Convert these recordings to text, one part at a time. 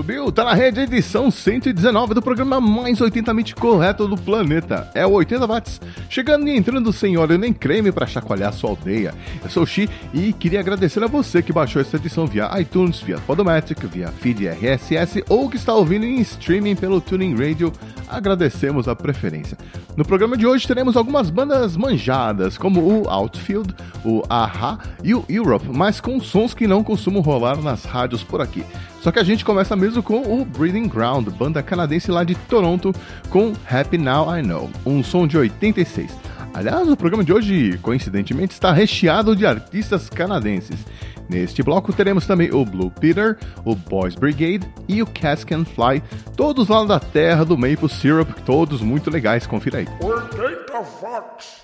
Subiu, tá na rede, edição 119 do programa mais 80mente correto do planeta. É o 80 watts, chegando e entrando sem óleo nem creme para chacoalhar sua aldeia. Eu sou o Xi e queria agradecer a você que baixou essa edição via iTunes, via Podomatic, via Feed RSS ou que está ouvindo em streaming pelo Tuning Radio. Agradecemos a preferência. No programa de hoje teremos algumas bandas manjadas, como o Outfield, o Aha e o Europe, mas com sons que não costumam rolar nas rádios por aqui. Só que a gente começa mesmo com o Breeding Ground, banda canadense lá de Toronto, com Happy Now I Know, um som de 86. Aliás, o programa de hoje, coincidentemente, está recheado de artistas canadenses. Neste bloco teremos também o Blue Peter, o Boys Brigade e o Cask and Fly, todos lá da terra do Maple Syrup, todos muito legais, confira aí. 80 watts.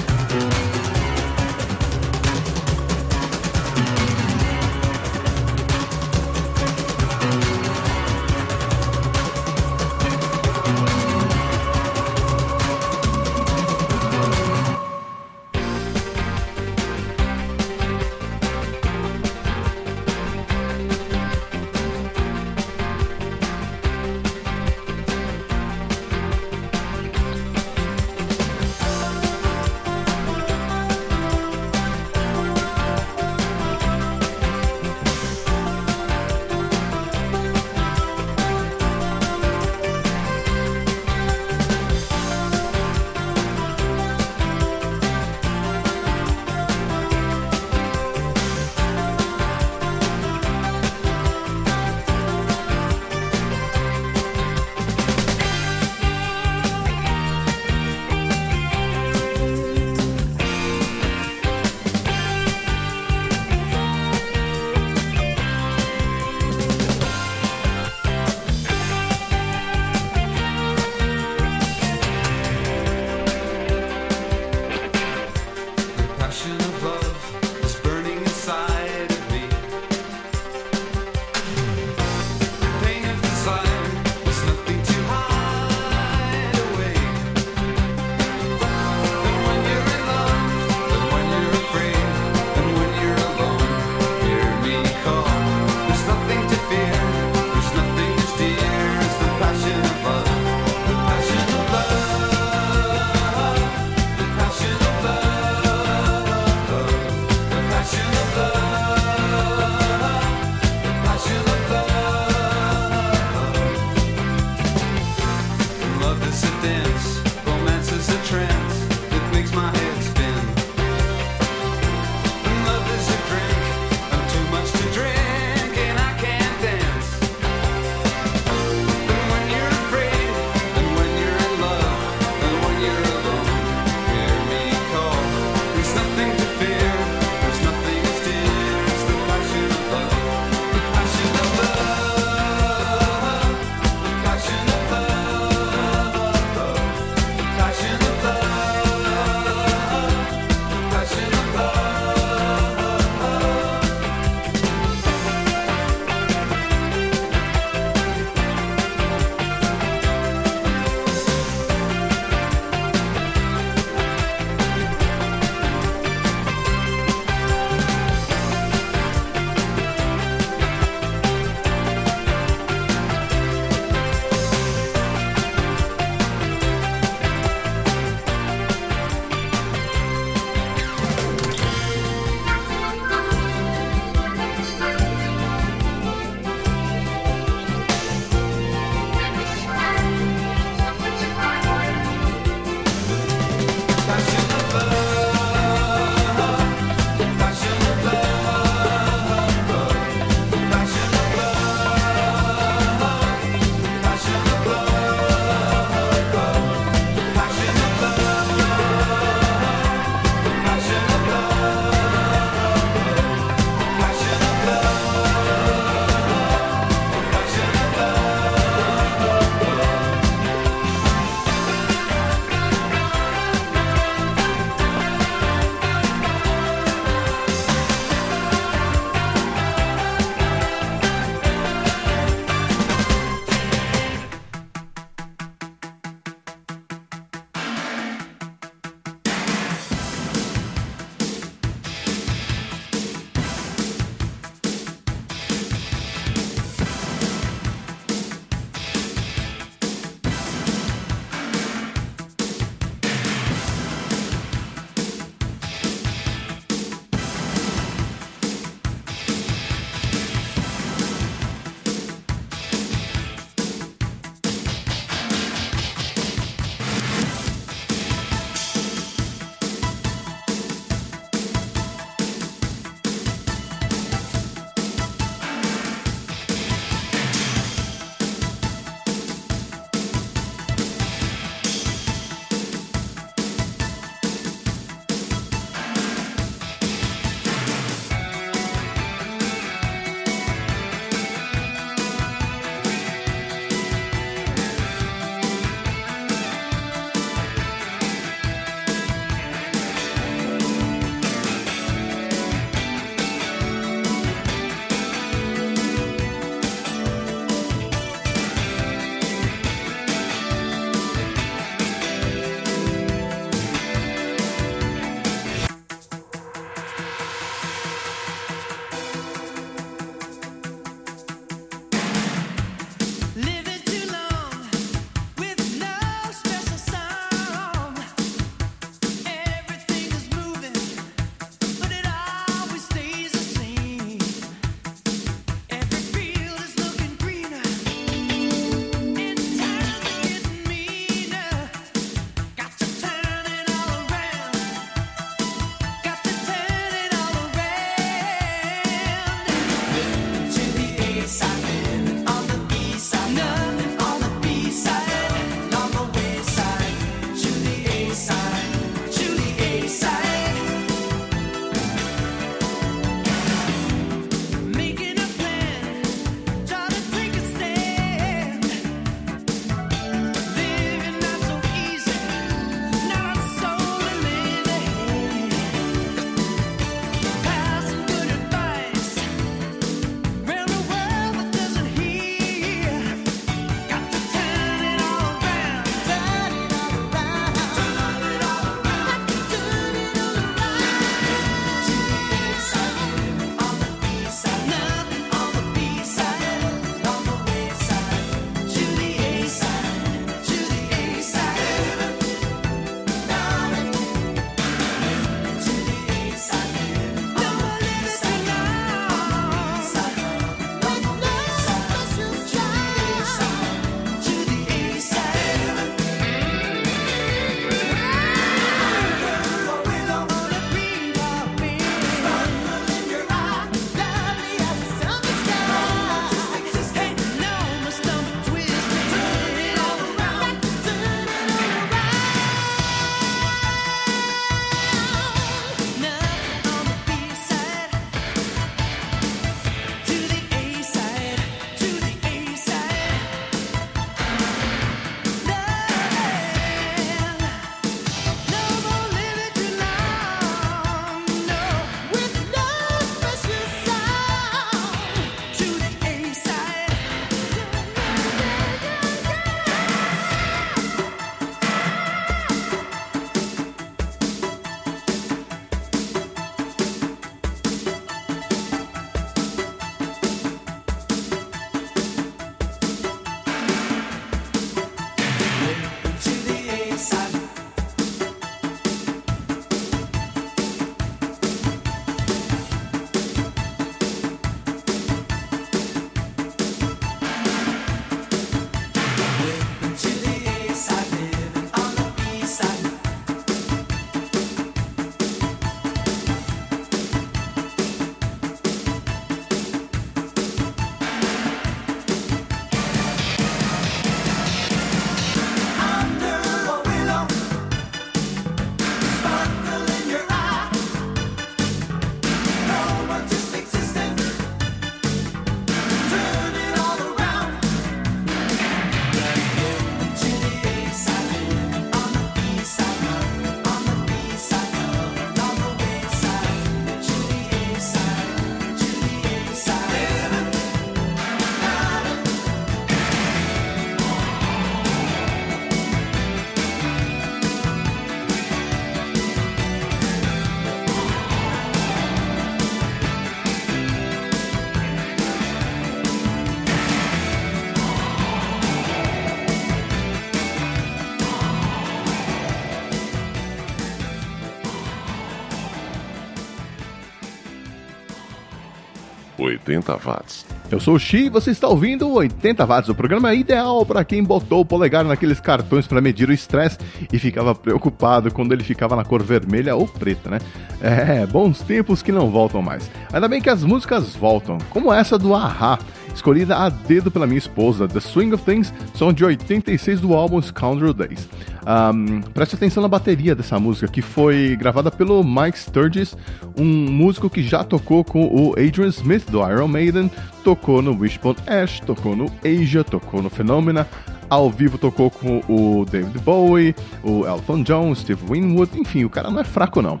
80 watts. Eu sou o Xi e você está ouvindo o 80 watts, o programa ideal para quem botou o polegar naqueles cartões para medir o estresse e ficava preocupado quando ele ficava na cor vermelha ou preta, né? É, bons tempos que não voltam mais. Ainda bem que as músicas voltam, como essa do Ahá, escolhida a dedo pela minha esposa, The Swing of Things, são de 86 do álbum Scoundrel Days. Um, preste atenção na bateria dessa música, que foi gravada pelo Mike Sturgis, um músico que já tocou com o Adrian Smith do Iron Maiden, tocou no Wishbone Ash, tocou no Asia, tocou no Phenomena, ao vivo tocou com o David Bowie, o Elton John, Steve Winwood, enfim, o cara não é fraco não.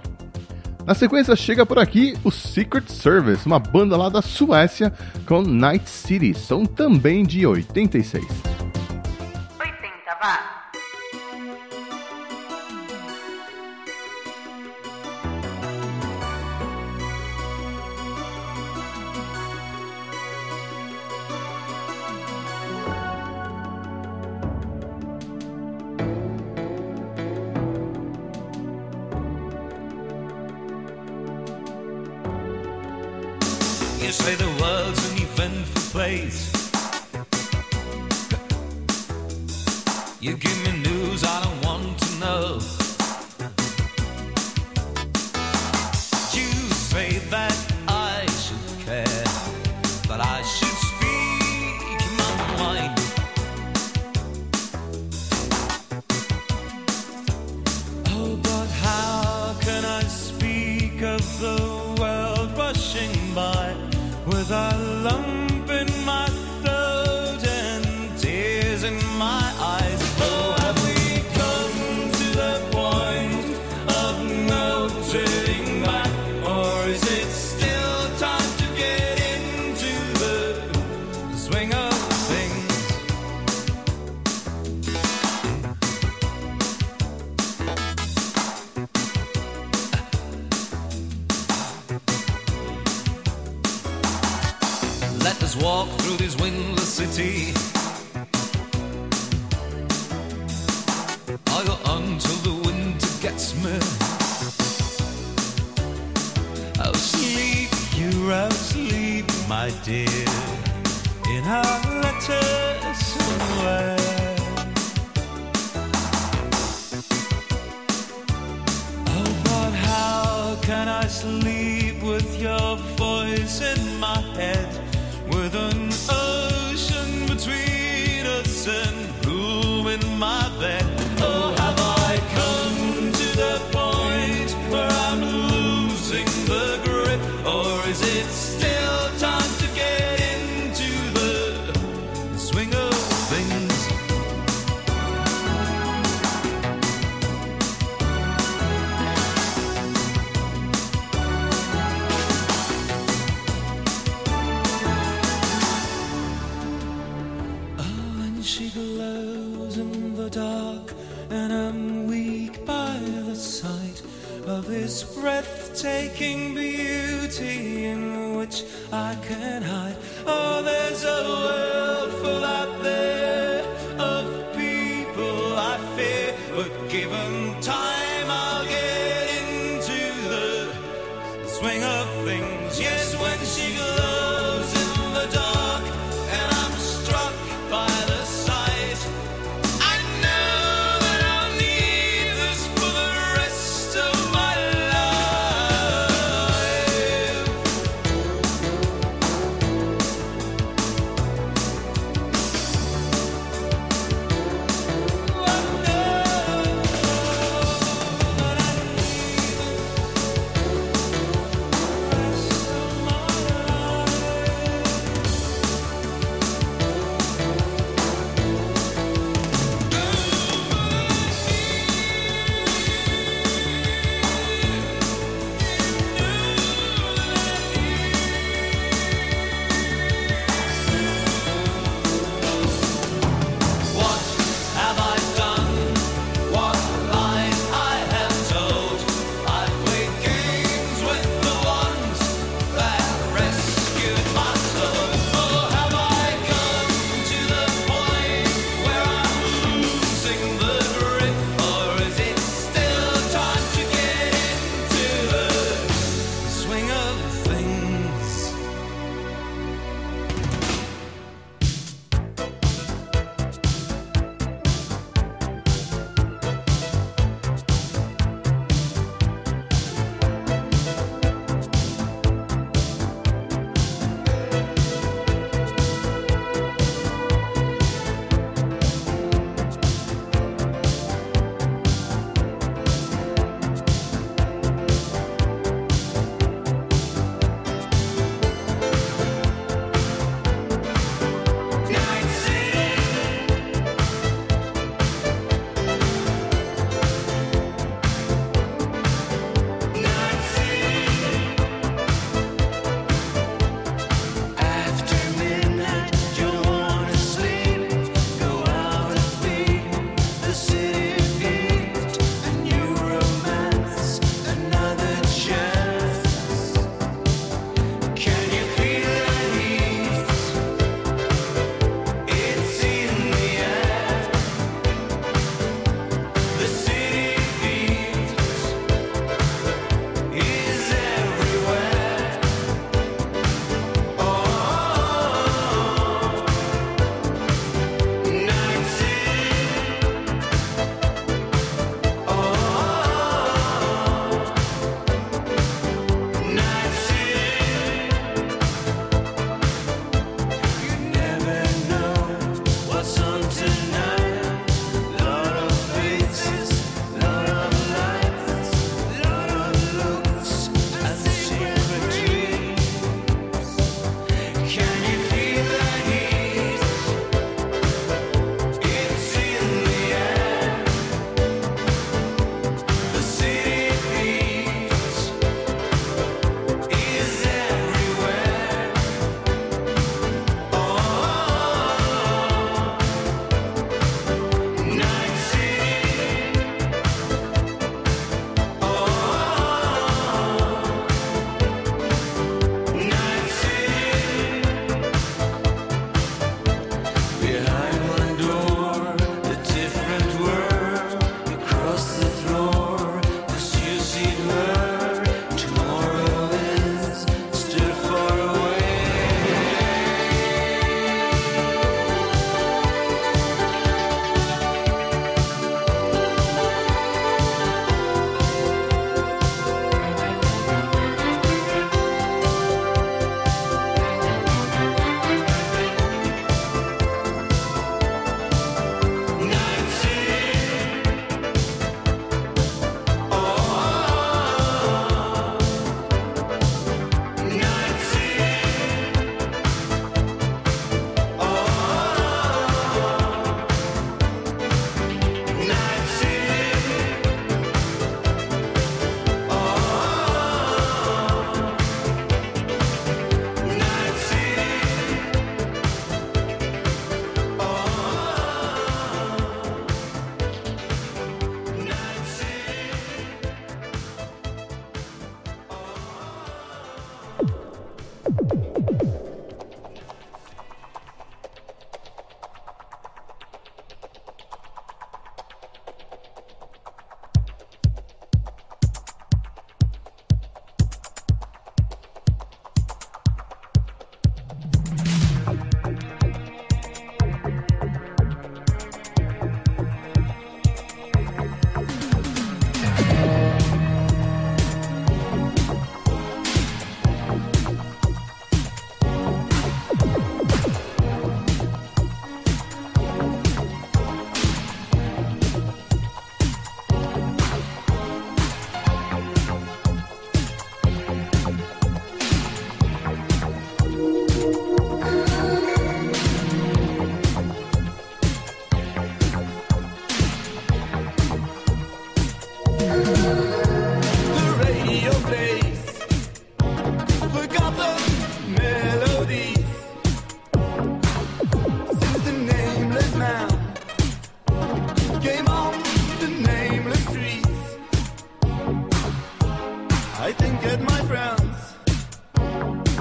Na sequência chega por aqui o Secret Service, uma banda lá da Suécia com Night City, são também de 86. 80 watts. Place. You give me Let us walk through this windless city. I'll go on till the winter gets me. I'll sleep, you I'll sleep, my dear, in our letters somewhere. Oh, can I sleep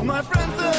my friends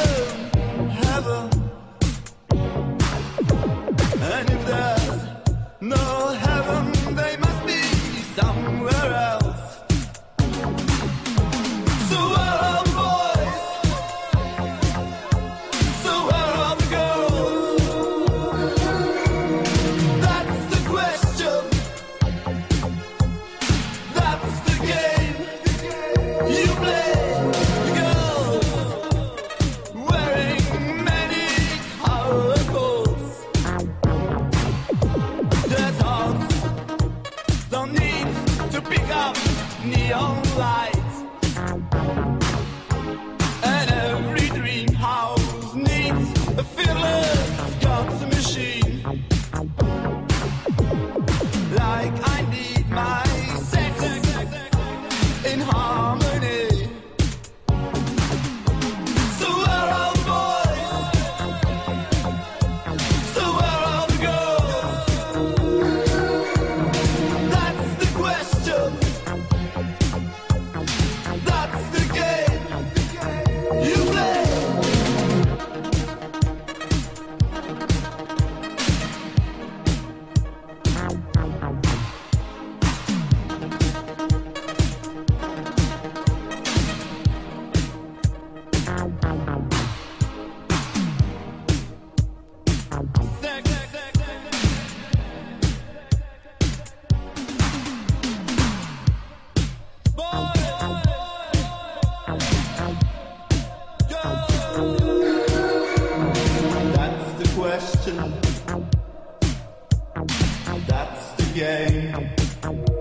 game.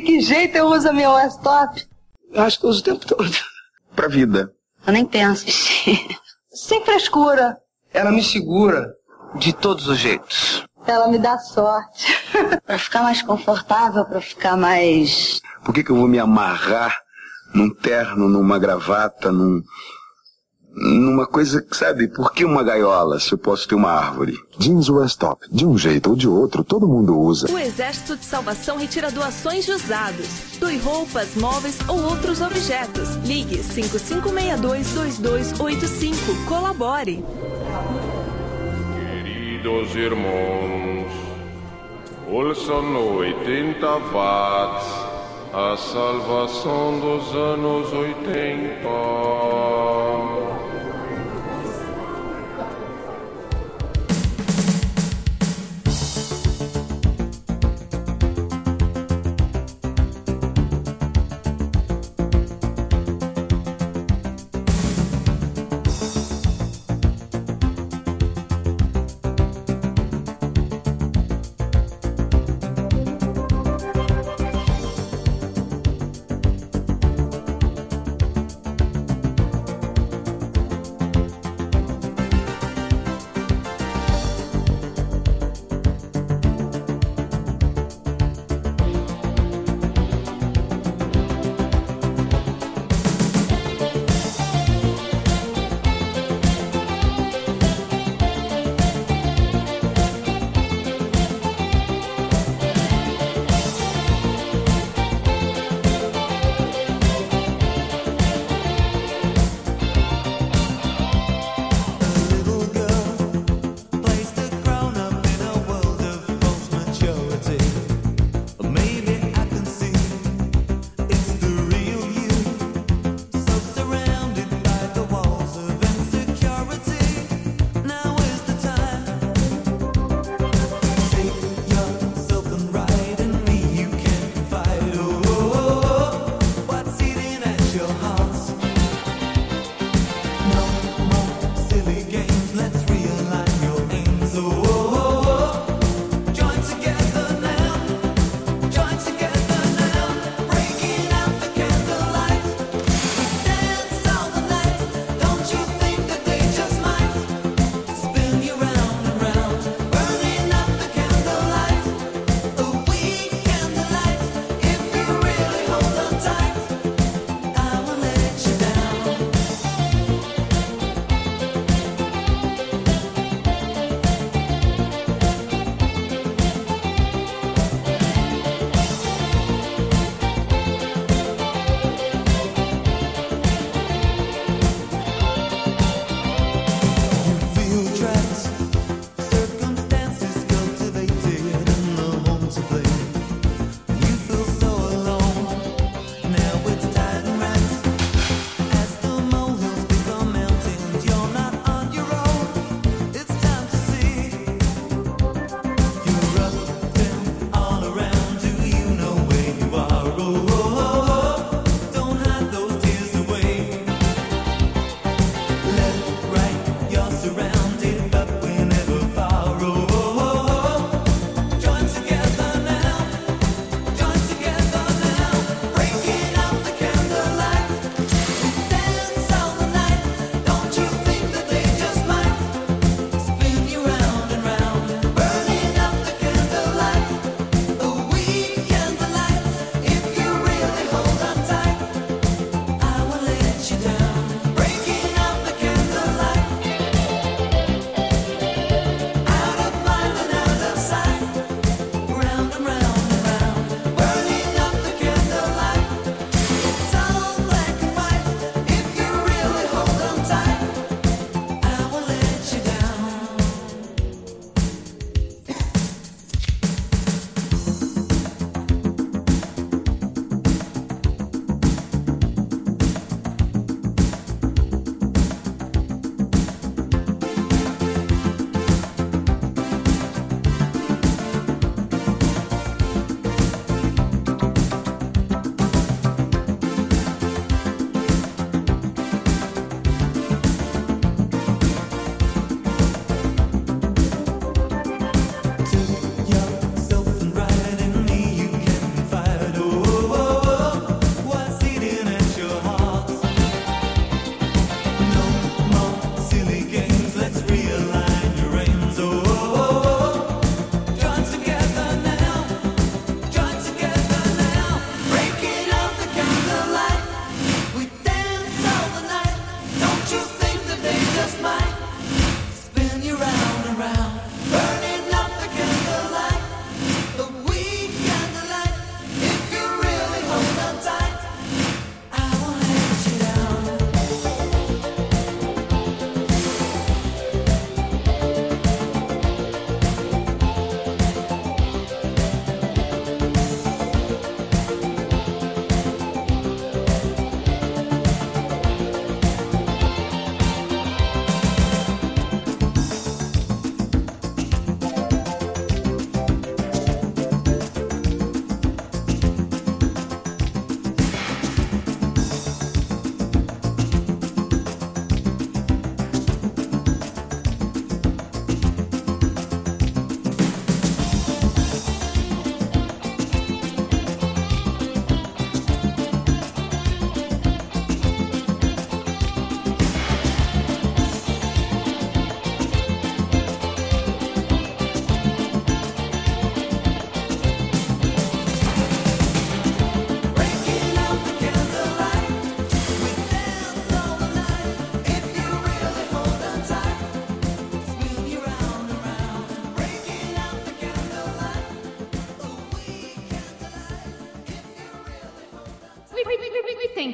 De que jeito eu uso meu laptop? Acho que eu uso o tempo todo. Pra vida. Eu nem penso. Sem frescura. Ela me segura de todos os jeitos. Ela me dá sorte. pra ficar mais confortável, pra ficar mais. Por que, que eu vou me amarrar num terno, numa gravata, num. Numa coisa que, sabe, por que uma gaiola se eu posso ter uma árvore? Jeans Westop, de um jeito ou de outro, todo mundo usa. O Exército de Salvação retira doações de usados. Doe roupas, móveis ou outros objetos. Ligue 5562-2285. Colabore. Queridos irmãos, ouçam no 80 watts a salvação dos anos 80.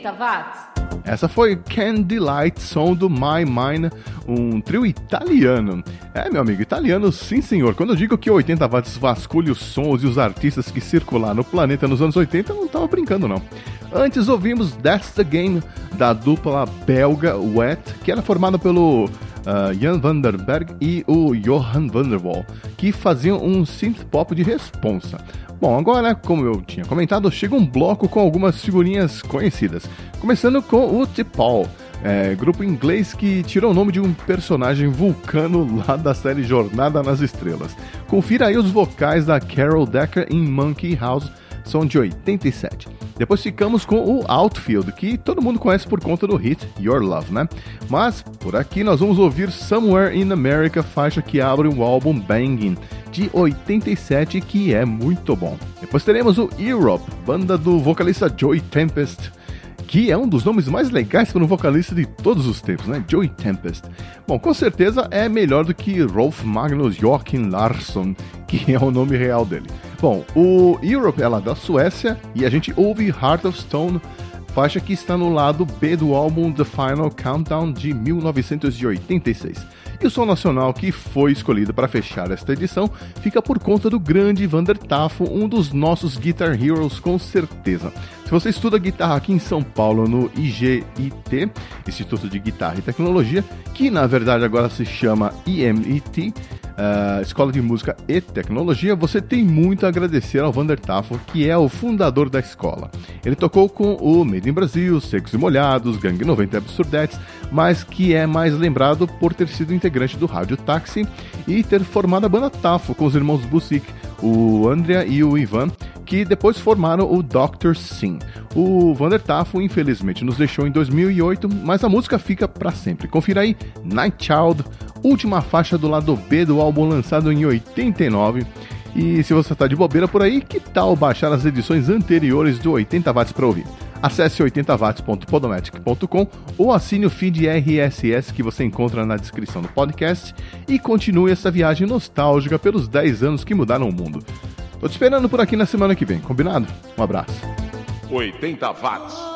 80 watts. Essa foi Candlelight, som do My Mind, um trio italiano. É, meu amigo, italiano, sim senhor. Quando eu digo que 80 watts vasculha os sons e os artistas que circularam no planeta nos anos 80, eu não tava brincando não. Antes ouvimos That's the Game, da dupla belga Wet, que era formada pelo uh, Jan van der Berg e o Johan van der Waal, que faziam um synth pop de responsa. Bom, agora, como eu tinha comentado, chega um bloco com algumas figurinhas conhecidas. Começando com o T-Paul, é, grupo inglês que tirou o nome de um personagem vulcano lá da série Jornada nas Estrelas. Confira aí os vocais da Carol Decker em Monkey House, são de 87. Depois ficamos com o Outfield, que todo mundo conhece por conta do hit Your Love, né? Mas por aqui nós vamos ouvir Somewhere in America, faixa que abre o álbum Banging, de 87, que é muito bom. Depois teremos o Europe, banda do vocalista Joey Tempest que é um dos nomes mais legais para um vocalista de todos os tempos, né? Joey Tempest. Bom, com certeza é melhor do que Rolf Magnus Joachim Larsson, que é o nome real dele. Bom, o Europe é lá da Suécia e a gente ouve Heart of Stone, faixa que está no lado B do álbum The Final Countdown de 1986. E o som nacional que foi escolhido para fechar esta edição fica por conta do grande Vander Tafo, um dos nossos Guitar Heroes com certeza. Se você estuda guitarra aqui em São Paulo no IGIT, Instituto de Guitarra e Tecnologia, que na verdade agora se chama IMIT, uh, Escola de Música e Tecnologia, você tem muito a agradecer ao Vander Tafo, que é o fundador da escola. Ele tocou com o Made in Brasil, Secos e Molhados, Gangue 90 Absurdetes, mas que é mais lembrado por ter sido integrante do Rádio Táxi e ter formado a banda Tafo com os irmãos Busic, o Andrea e o Ivan, que depois formaram o Dr. Sim. O Vander Tafo, infelizmente, nos deixou em 2008, mas a música fica para sempre. Confira aí Night Child, última faixa do lado B do álbum lançado em 89. E se você está de bobeira por aí, que tal baixar as edições anteriores do 80 watts para ouvir? Acesse 80watts.podomatic.com ou assine o feed RSS que você encontra na descrição do podcast e continue essa viagem nostálgica pelos 10 anos que mudaram o mundo. Tô te esperando por aqui na semana que vem, combinado? Um abraço. 80 watts.